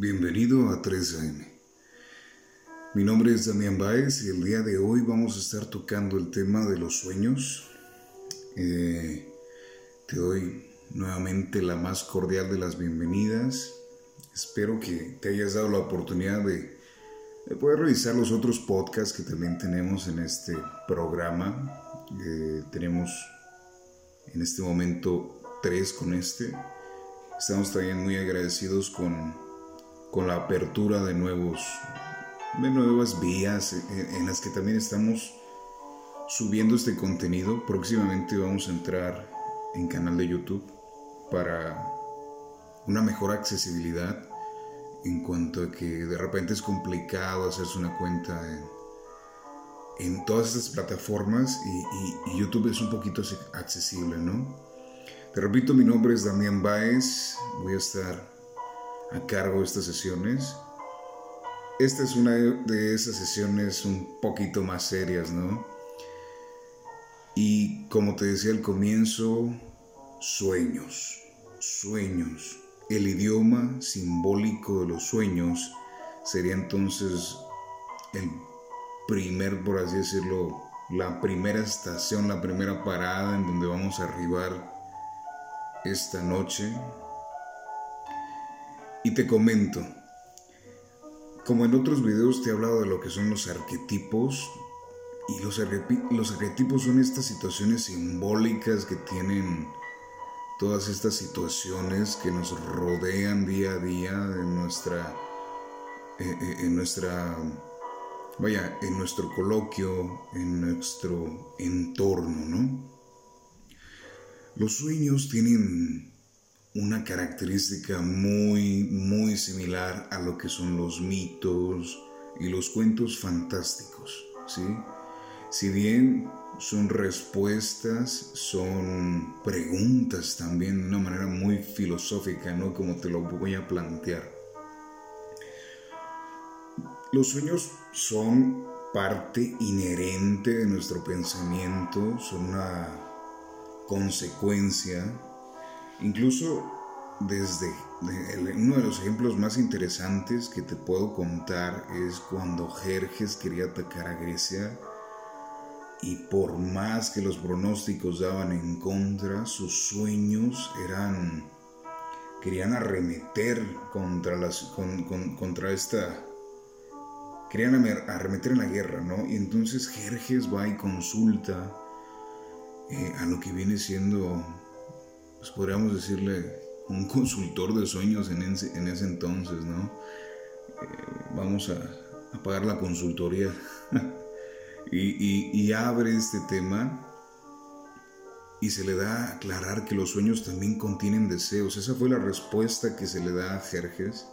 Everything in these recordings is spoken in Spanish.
Bienvenido a 3AM. Mi nombre es Damián Baez y el día de hoy vamos a estar tocando el tema de los sueños. Eh, te doy nuevamente la más cordial de las bienvenidas. Espero que te hayas dado la oportunidad de, de poder revisar los otros podcasts que también tenemos en este programa. Eh, tenemos en este momento tres con este. Estamos también muy agradecidos con con la apertura de nuevos de nuevas vías en, las que también estamos subiendo este contenido. Próximamente vamos a entrar en canal de YouTube para una mejor accesibilidad en cuanto a que de repente es complicado hacerse una cuenta en, en todas estas plataformas y, y, YouTube es un poquito accesible, ¿no? Te repito, mi nombre es Damián Baez, voy a estar a cargo de estas sesiones. Esta es una de esas sesiones un poquito más serias, ¿no? Y como te decía al comienzo, sueños, sueños. El idioma simbólico de los sueños sería entonces el primer, por así decirlo, la primera estación, la primera parada en donde vamos a arribar esta noche, y te comento, como en otros videos te he hablado de lo que son los arquetipos, y los, arquetipos son estas situaciones simbólicas que tienen todas estas situaciones que nos rodean día a día en nuestra, eh, eh, en nuestra, vaya, en nuestro coloquio, en nuestro entorno, ¿no? Los sueños tienen una característica muy, muy similar a lo que son los mitos y los cuentos fantásticos, ¿sí? Si bien son respuestas, son preguntas también de una manera muy filosófica, ¿no? Como te lo voy a plantear. Los sueños son parte inherente de nuestro pensamiento, son una consecuencia Incluso desde uno de los ejemplos más interesantes que te puedo contar es cuando Jerjes quería atacar a Grecia y por más que los pronósticos daban en contra, sus sueños eran querían arremeter contra esta querían arremeter en la guerra, ¿no? Y entonces Jerjes va y consulta eh, a lo que viene siendo pues podríamos decirle, un consultor de sueños en ese, en ese entonces, ¿no? Eh, vamos a, a, pagar la consultoría. y, abre este tema y se le da a aclarar que los sueños también contienen deseos. Esa fue la respuesta que se le da a Jerjes.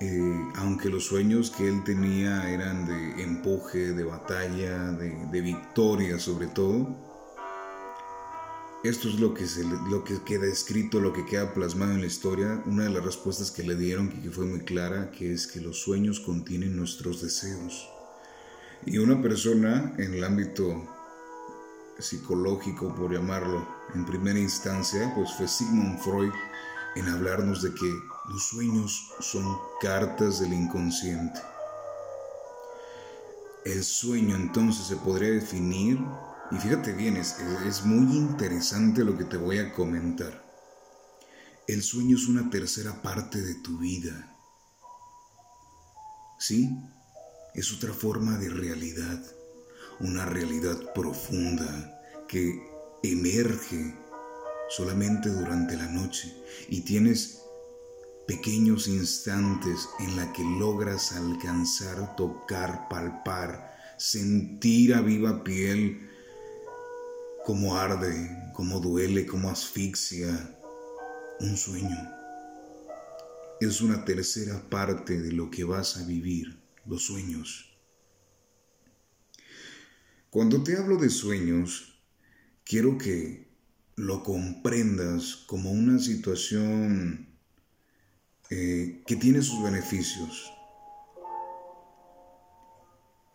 Eh, aunque los sueños que él tenía eran de empuje, de batalla, de victoria sobre todo, esto es lo que, se, lo que queda escrito, lo que queda plasmado en la historia. Una de las respuestas que le dieron, que fue muy clara, que es que los sueños contienen nuestros deseos. Y una persona en el ámbito psicológico, por llamarlo, en primera instancia, pues fue Sigmund Freud en hablarnos de que los sueños son cartas del inconsciente. El sueño entonces se podría definir y fíjate bien, es, es muy interesante lo que te voy a comentar. El sueño es una tercera parte de tu vida. ¿Sí? Es otra forma de realidad, una realidad profunda que emerge solamente durante la noche y tienes pequeños instantes en la que logras alcanzar, tocar, palpar, sentir a viva piel cómo arde, cómo duele, cómo asfixia un sueño. Es una tercera parte de lo que vas a vivir, los sueños. Cuando te hablo de sueños, quiero que lo comprendas como una situación eh, que tiene sus beneficios.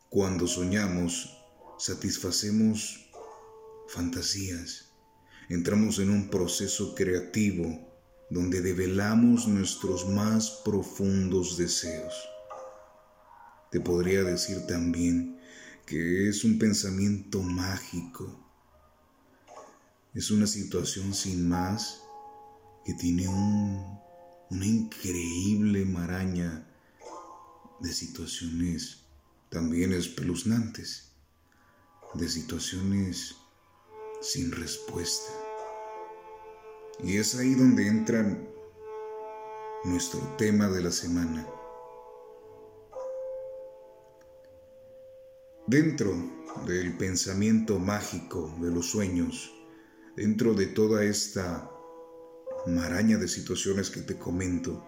Cuando soñamos, satisfacemos fantasías. Entramos en un proceso creativo donde develamos nuestros más profundos deseos. Te podría decir también que es un pensamiento mágico, es una situación sin más que tiene una increíble maraña de situaciones también espeluznantes, de situaciones sin respuesta. Y es ahí donde entra nuestro tema de la semana. Dentro del pensamiento mágico de los sueños, dentro de toda esta maraña de situaciones que te comento,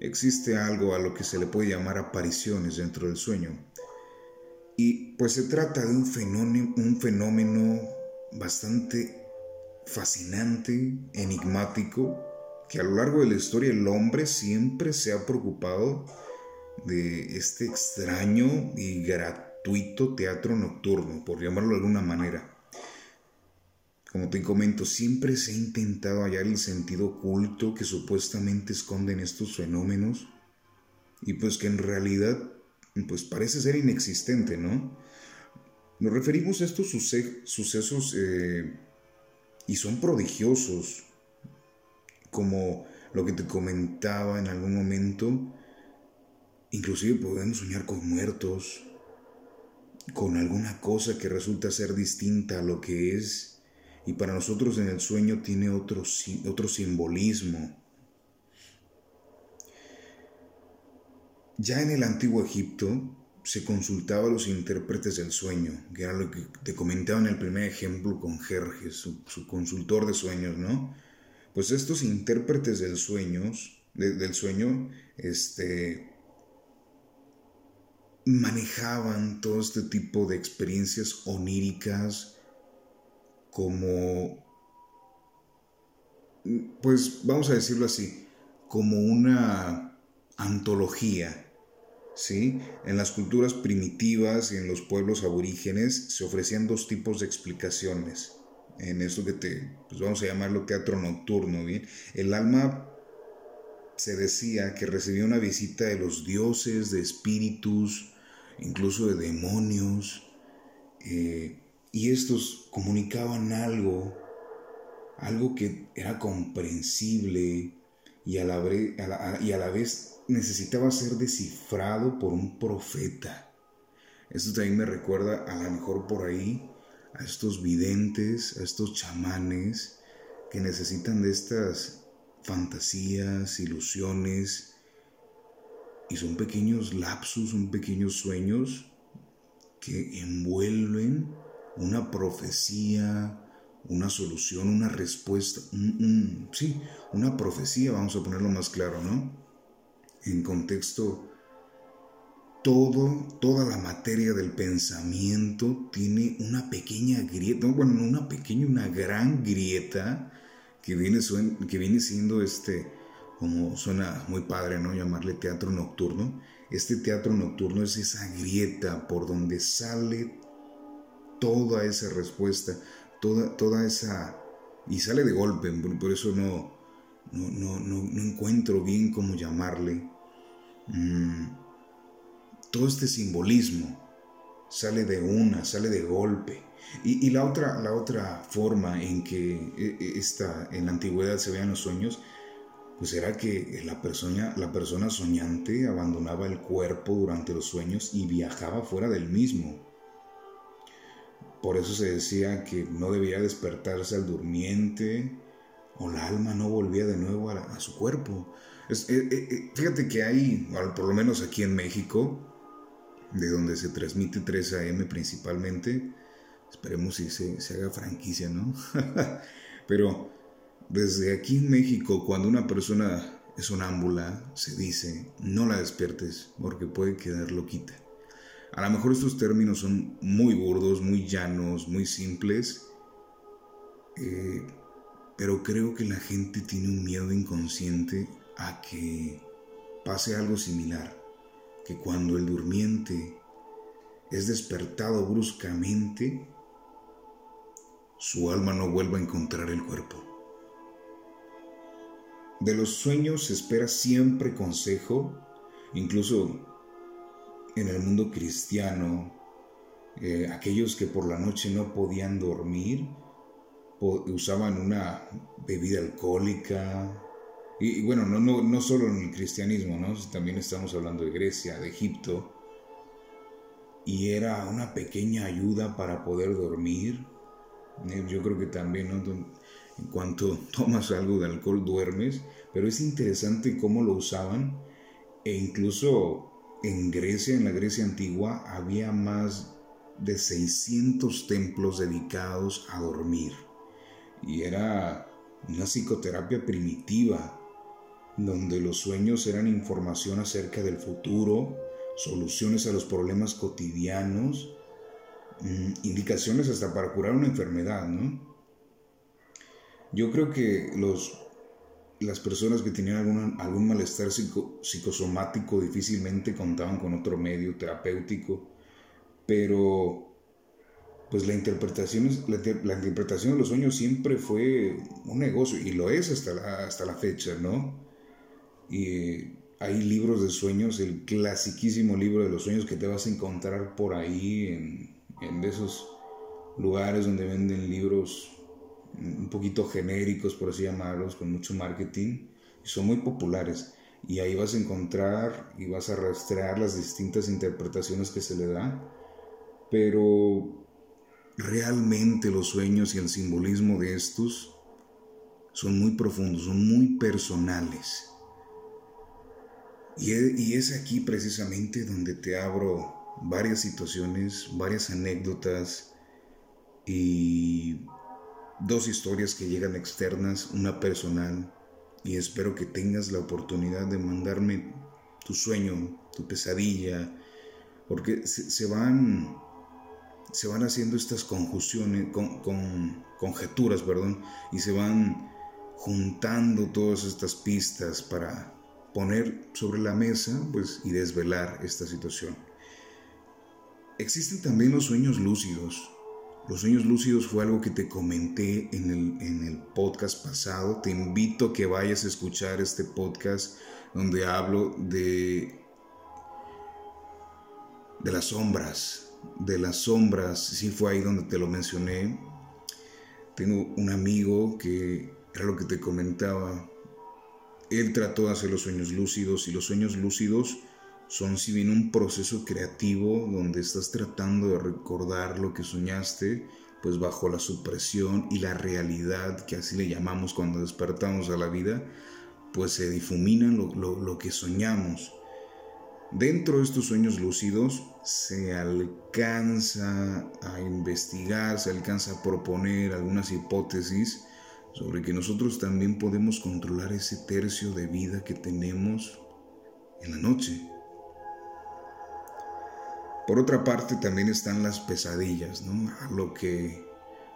existe algo a lo que se le puede llamar apariciones dentro del sueño. Y pues se trata de un fenómeno, un fenómeno bastante fascinante, enigmático, que a lo largo de la historia el hombre siempre se ha preocupado de este extraño y gratuito teatro nocturno, por llamarlo de alguna manera. Como te comento, siempre se ha intentado hallar el sentido oculto que supuestamente esconden estos fenómenos y pues que en realidad pues parece ser inexistente, ¿no? Nos referimos a estos sucesos eh, y son prodigiosos, como lo que te comentaba en algún momento, inclusive podemos soñar con muertos, con alguna cosa que resulta ser distinta a lo que es, y para nosotros en el sueño tiene otro, otro simbolismo. Ya en el antiguo Egipto se consultaba a los intérpretes del sueño, que era lo que te comentaba en el primer ejemplo con Jerjes, su, consultor de sueños, ¿no? Pues estos intérpretes del, del sueño, este, manejaban todo este tipo de experiencias oníricas como, pues vamos a decirlo así, como una antología ¿sí? En las culturas primitivas y en los pueblos aborígenes se ofrecían dos tipos de explicaciones. En eso que te, pues vamos a llamarlo teatro nocturno, ¿bien? El alma se decía que recibía una visita de los dioses, de espíritus, incluso de demonios, eh, y estos comunicaban algo, algo que era comprensible y a la, y a la vez necesitaba ser descifrado por un profeta. Esto también me recuerda a lo mejor por ahí a estos videntes, a estos chamanes que necesitan de estas fantasías, ilusiones, y son pequeños lapsus, son pequeños sueños que envuelven una profecía, una solución, una respuesta, sí, una profecía, vamos a ponerlo más claro, ¿no? en contexto, todo, toda la materia del pensamiento tiene una pequeña grieta, bueno, una pequeña, una gran grieta que viene, que viene siendo este, como suena muy padre, ¿no? Llamarle teatro nocturno. Este teatro nocturno es esa grieta por donde sale toda esa respuesta, toda, toda esa... Y sale de golpe, por eso no, no, no, no encuentro bien cómo llamarle Mm, todo este simbolismo sale de una, sale de golpe. Y, la, otra, la otra forma en que e, e, esta, en la antigüedad se veían los sueños, pues era que la persona, la persona soñante abandonaba el cuerpo durante los sueños y viajaba fuera del mismo. Por eso se decía que no debía despertarse al durmiente o la alma no volvía de nuevo a su cuerpo. Eh, eh, eh, fíjate que hay, por lo menos aquí en México, de donde se transmite 3 AM principalmente, esperemos si se, se haga franquicia, ¿no? Pero desde aquí en México, cuando una persona es sonámbula, se dice, no la despiertes porque puede quedar loquita. A lo mejor estos términos son muy burdos, muy llanos, muy simples, pero creo que la gente tiene un miedo inconsciente a que pase algo similar, que cuando el durmiente es despertado bruscamente, su alma no vuelva a encontrar el cuerpo. de los sueños se espera siempre consejo, incluso en el mundo cristiano, eh, aquellos que por la noche no podían dormir, usaban una bebida alcohólica. Y, bueno, no, no, no, solo en el cristianismo, ¿no? también estamos hablando de Grecia, de Egipto. Y era una pequeña ayuda para poder dormir. Eh, yo creo que también, En cuanto tomas algo de alcohol, duermes. Pero es interesante cómo lo usaban. E incluso en Grecia, en la Grecia antigua, había más de 600 templos dedicados a dormir. Y era una psicoterapia primitiva, donde los sueños eran información acerca del futuro, soluciones a los problemas cotidianos, mm, indicaciones hasta para curar una enfermedad, ¿no? Yo creo que los, las personas que tenían algún, algún malestar psicosomático difícilmente contaban con otro medio terapéutico pero pues la interpretación, la, interpretación de los sueños siempre fue un negocio y lo es hasta la, hasta la fecha, ¿no? Y hay libros de sueños, el clasiquísimo libro de los sueños que te vas a encontrar por ahí en, en esos lugares donde venden libros un poquito genéricos, por así llamarlos, con mucho marketing, y son muy populares. Y ahí vas a encontrar y vas a rastrear las distintas interpretaciones que se le da pero realmente los sueños y el simbolismo de estos son muy profundos, son muy personales. Y es aquí precisamente donde te abro varias situaciones, varias anécdotas y dos historias que llegan externas, una personal, y espero que tengas la oportunidad de mandarme tu sueño, tu pesadilla, porque se, van se van haciendo estas conjunciones, con, conjeturas, perdón, y se van juntando todas estas pistas para poner sobre la mesa pues, y desvelar esta situación. Existen también los sueños lúcidos. Los sueños lúcidos fue algo que te comenté en el, en el podcast pasado. Te invito a que vayas a escuchar este podcast donde hablo de, de las sombras, de las sombras, sí fue ahí donde te lo mencioné. Tengo un amigo que era lo que te comentaba. Él trató de hacer los sueños lúcidos y los sueños lúcidos son si bien un proceso creativo donde estás tratando de recordar lo que soñaste, pues bajo la supresión y la realidad, que así le llamamos cuando despertamos a la vida, pues se difuminan lo, lo que soñamos. Dentro de estos sueños lúcidos se alcanza a investigar, se alcanza a proponer algunas hipótesis sobre que nosotros también podemos controlar ese tercio de vida que tenemos en la noche. Por otra parte también están las pesadillas, ¿no? A lo que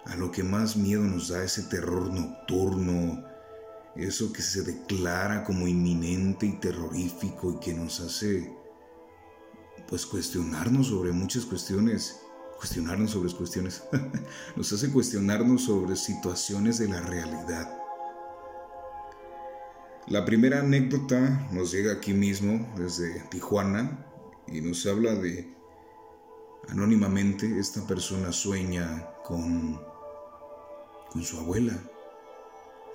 a lo que más miedo nos da ese terror nocturno, eso que se declara como inminente y terrorífico y que nos hace pues cuestionarnos sobre muchas cuestiones, cuestionarnos sobre cuestiones, nos hace cuestionarnos sobre situaciones de la realidad. La primera anécdota nos llega aquí mismo, desde Tijuana, y nos habla de, anónimamente, esta persona sueña con, con su abuela,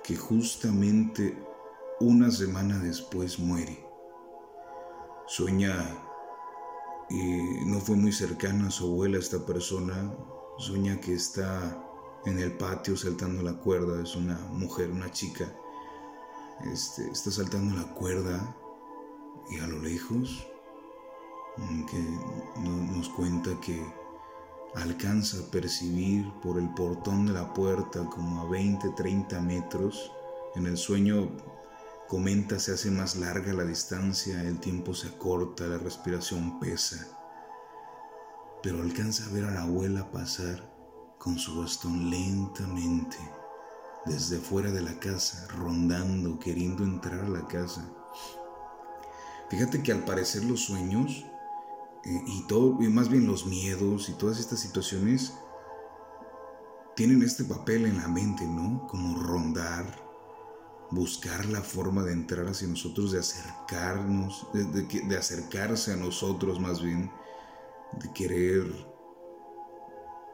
que justamente una semana después muere. Sueña y no fue muy cercana a su abuela esta persona. Sueña que está en el patio saltando la cuerda, es una mujer, una chica. Este, está saltando la cuerda y a lo lejos que nos cuenta que alcanza a percibir por el portón de la puerta como a 20, 30 metros. En el sueño Comenta se hace más larga la distancia, el tiempo se acorta, la respiración pesa. Pero alcanza a ver a la abuela pasar con su bastón lentamente desde fuera de la casa, rondando, queriendo entrar a la casa. Fíjate que al parecer los sueños y todo, y más bien los miedos y todas estas situaciones tienen este papel en la mente, ¿no? Como rondar, buscar la forma de entrar hacia nosotros, de acercarnos, de, acercarse a nosotros más bien, de querer,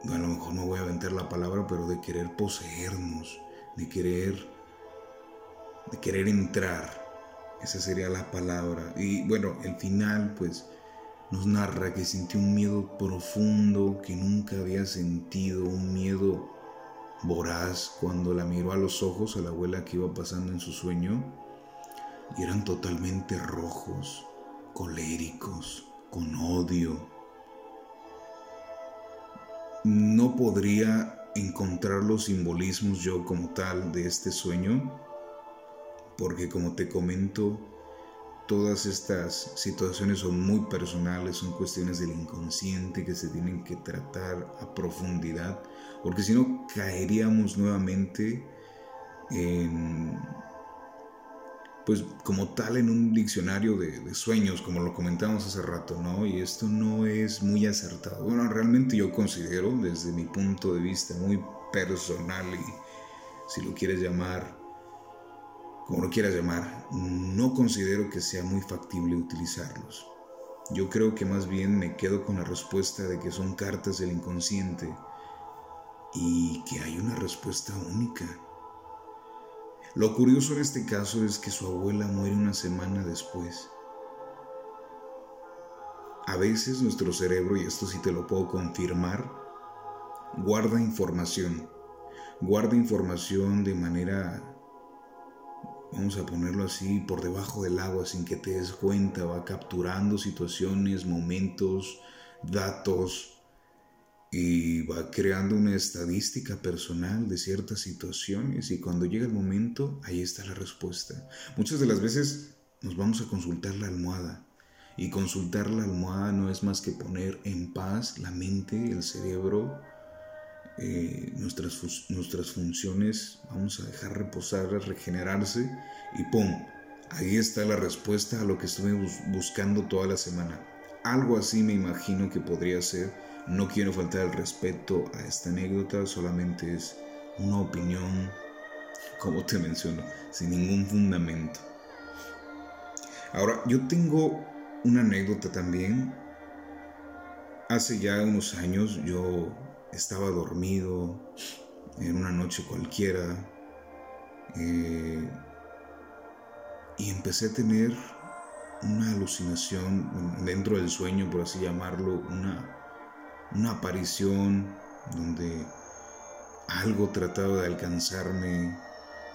a lo mejor no voy a aventar la palabra, pero de querer poseernos, de querer, de querer entrar. Esa sería la palabra. Y bueno, el final pues nos narra que sintió un miedo profundo que nunca había sentido, un miedo voraz cuando la miró a los ojos a la abuela que iba pasando en su sueño y eran totalmente rojos, coléricos, con odio. No podría encontrar los simbolismos yo como tal de este sueño, porque como te comento, todas estas situaciones son muy personales, son cuestiones del inconsciente que se tienen que tratar a profundidad, porque si no caeríamos nuevamente en, pues como tal en un diccionario de, de, sueños, como lo comentamos hace rato, ¿no? Y esto no es muy acertado. Bueno, realmente yo considero, desde mi punto de vista muy personal y si lo quieres llamar como lo quieras llamar, no considero que sea muy factible utilizarlos. Yo creo que más bien me quedo con la respuesta de que son cartas del inconsciente y que hay una respuesta única. Lo curioso en este caso es que su abuela muere una semana después. A veces nuestro cerebro, y esto sí te lo puedo confirmar, guarda información. Guarda información de manera vamos a ponerlo así, por debajo del agua sin que te des cuenta, va capturando situaciones, momentos, datos y va creando una estadística personal de ciertas situaciones y cuando llega el momento, ahí está la respuesta. Muchas de las veces nos vamos a consultar la almohada y consultar la almohada no es más que poner en paz la mente, el cerebro, eh, nuestras, nuestras funciones, vamos a dejar reposar, regenerarse y ¡pum! Ahí está la respuesta a lo que estuve buscando toda la semana. Algo así me imagino que podría ser. No quiero faltar el respeto a esta anécdota, solamente es una opinión, como te menciono, sin ningún fundamento. Ahora, yo tengo una anécdota también. Hace ya unos años yo estaba dormido en una noche cualquiera eh, y empecé a tener una alucinación dentro del sueño, por así llamarlo, una, una aparición donde algo trataba de alcanzarme,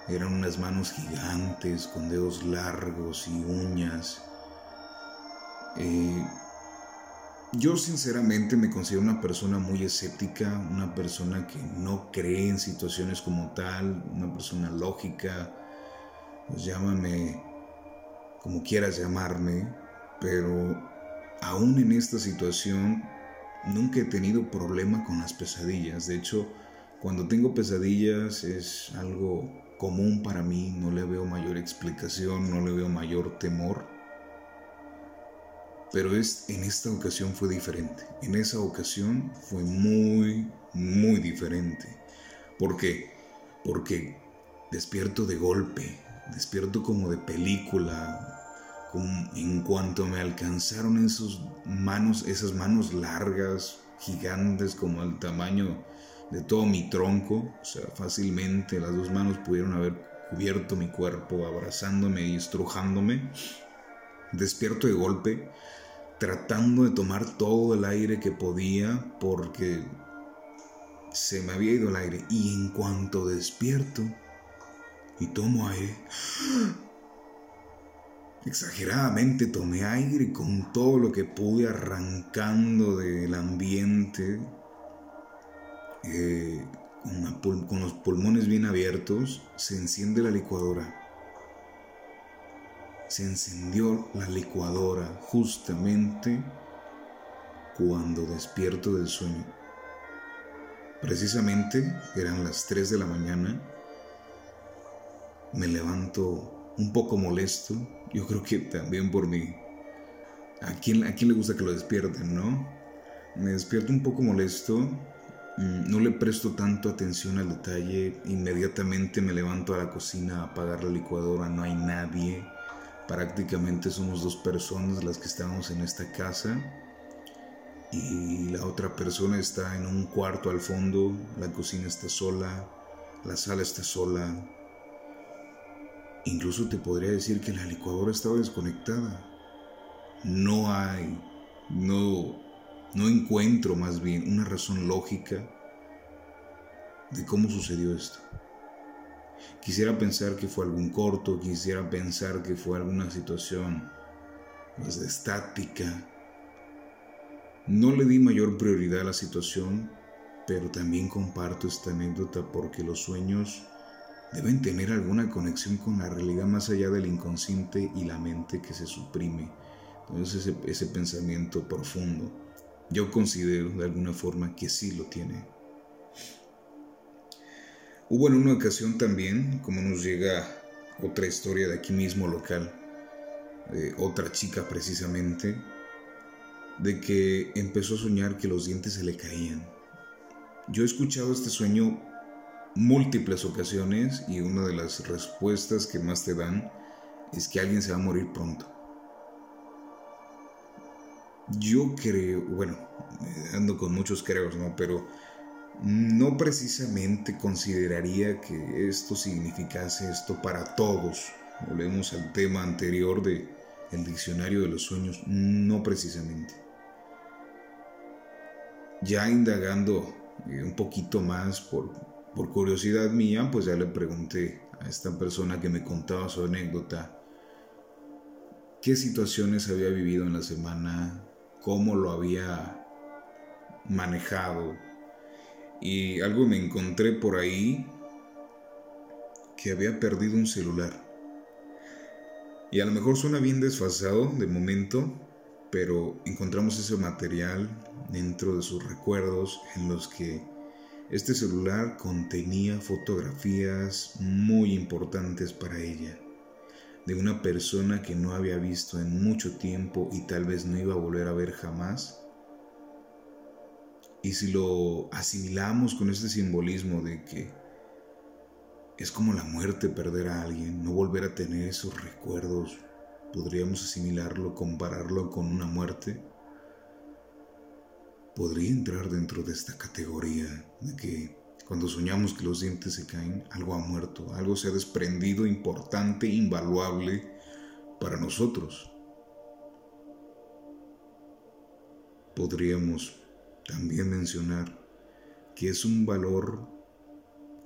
eran unas manos gigantes con dedos largos y uñas. Eh, yo sinceramente me considero una persona muy escéptica, una persona que no cree en situaciones como tal, una persona lógica, pues llámame como quieras llamarme, pero aún en esta situación nunca he tenido problema con las pesadillas. De hecho, cuando tengo pesadillas es algo común para mí, no le veo mayor explicación, no le veo mayor temor. Pero es, en esta ocasión fue diferente. En esa ocasión fue muy, muy diferente. ¿Por qué? Porque despierto de golpe, despierto como de película. en cuanto me alcanzaron esos manos, esas manos largas, gigantes, como el tamaño de todo mi tronco, o sea, fácilmente las dos manos pudieron haber cubierto mi cuerpo, abrazándome y estrujándome. Despierto de golpe, tratando de tomar todo el aire que podía porque se me había ido el aire. Y en cuanto despierto y tomo aire, exageradamente tomé aire con todo lo que pude arrancando del ambiente, eh, con los pulmones bien abiertos, se enciende la licuadora se encendió la licuadora justamente cuando despierto del sueño. Precisamente eran las 3 de la mañana. Me levanto un poco molesto. Yo creo que también por mí. ¿A quién, ¿A quién le gusta que lo despierten, no? Me despierto un poco molesto. mm, no le presto tanto atención al detalle, inmediatamente me levanto a la cocina a apagar la licuadora, no hay nadie, prácticamente somos dos personas las que estamos en esta casa y la otra persona está en un cuarto al fondo, la cocina está sola, la sala está sola. Incluso te podría decir que la licuadora estaba desconectada. No hay, no, no encuentro más bien una razón lógica de cómo sucedió esto. Quisiera pensar que fue algún corto, quisiera pensar que fue alguna situación más estática, no le di mayor prioridad a la situación, pero también comparto esta anécdota porque los sueños deben tener alguna conexión con la realidad más allá del inconsciente y la mente que se suprime. Entonces ese pensamiento profundo, yo considero de alguna forma que sí lo tiene. Hubo en una ocasión también, como nos llega otra historia de aquí mismo local, de otra chica precisamente, de que empezó a soñar que los dientes se le caían. Yo he escuchado este sueño múltiples ocasiones y una de las respuestas que más te dan es que alguien se va a morir pronto. Yo creo, bueno, ando con muchos creos, ¿no? Pero no precisamente consideraría que esto significase esto para todos. Volvemos al tema anterior de el diccionario de los sueños, no precisamente. Ya indagando eh, un poquito más por, por curiosidad mía, pues ya le pregunté a esta persona que me contaba su anécdota qué situaciones había vivido en la semana, cómo lo había manejado. Y algo me encontré por ahí que había perdido un celular. Y a lo mejor suena bien desfasado de momento, pero encontramos ese material dentro de sus recuerdos en los que este celular contenía fotografías muy importantes para ella, de una persona que no había visto en mucho tiempo y tal vez no iba a volver a ver jamás. Y si lo asimilamos con este simbolismo de que es como la muerte perder a alguien, no volver a tener esos recuerdos podríamos asimilarlo, compararlo con una muerte, podría entrar dentro de esta categoría de que cuando soñamos que los dientes se caen, algo ha muerto, algo se ha desprendido importante, invaluable para nosotros. Podríamos también mencionar que es un valor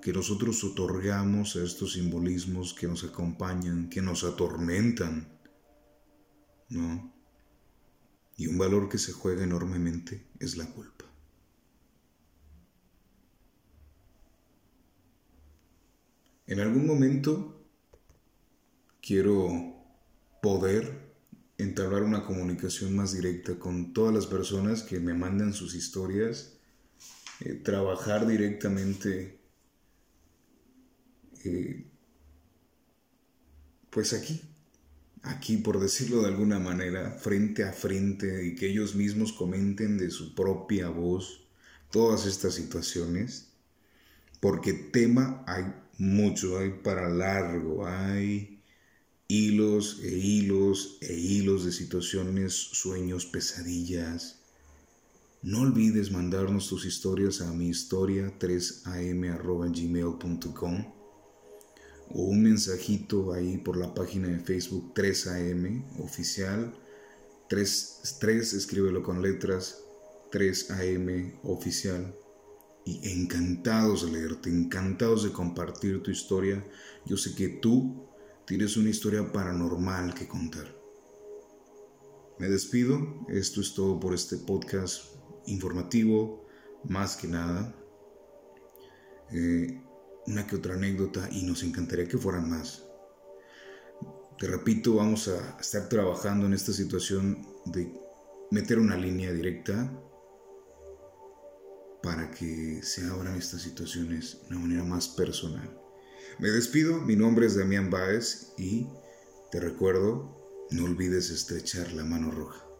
que nosotros otorgamos a estos simbolismos que nos acompañan, que nos atormentan, ¿no? Y un valor que se juega enormemente es la culpa. En algún momento quiero poder entablar una comunicación más directa con todas las personas que me mandan sus historias, eh, trabajar directamente, eh, pues aquí, aquí, por decirlo de alguna manera, frente a frente y que ellos mismos comenten de su propia voz todas estas situaciones, porque tema hay mucho, hay para largo, hay hilos e hilos e hilos de situaciones, sueños, pesadillas. No olvides mandarnos tus historias a mi historia 3am.gmail.com o un mensajito ahí por la página de Facebook 3AM oficial. 3, 3 escríbelo con letras 3AM oficial. Y encantados de leerte, encantados de compartir tu historia. Yo sé que tú tienes una historia paranormal que contar. Me despido, esto es todo por este podcast informativo, más que nada. Eh, una que otra anécdota y nos encantaría que fueran más. Te repito, vamos a estar trabajando en esta situación de meter una línea directa para que se abran estas situaciones de una manera más personal. Me despido, mi nombre es Damián Báez y te recuerdo, no olvides estrechar la mano roja.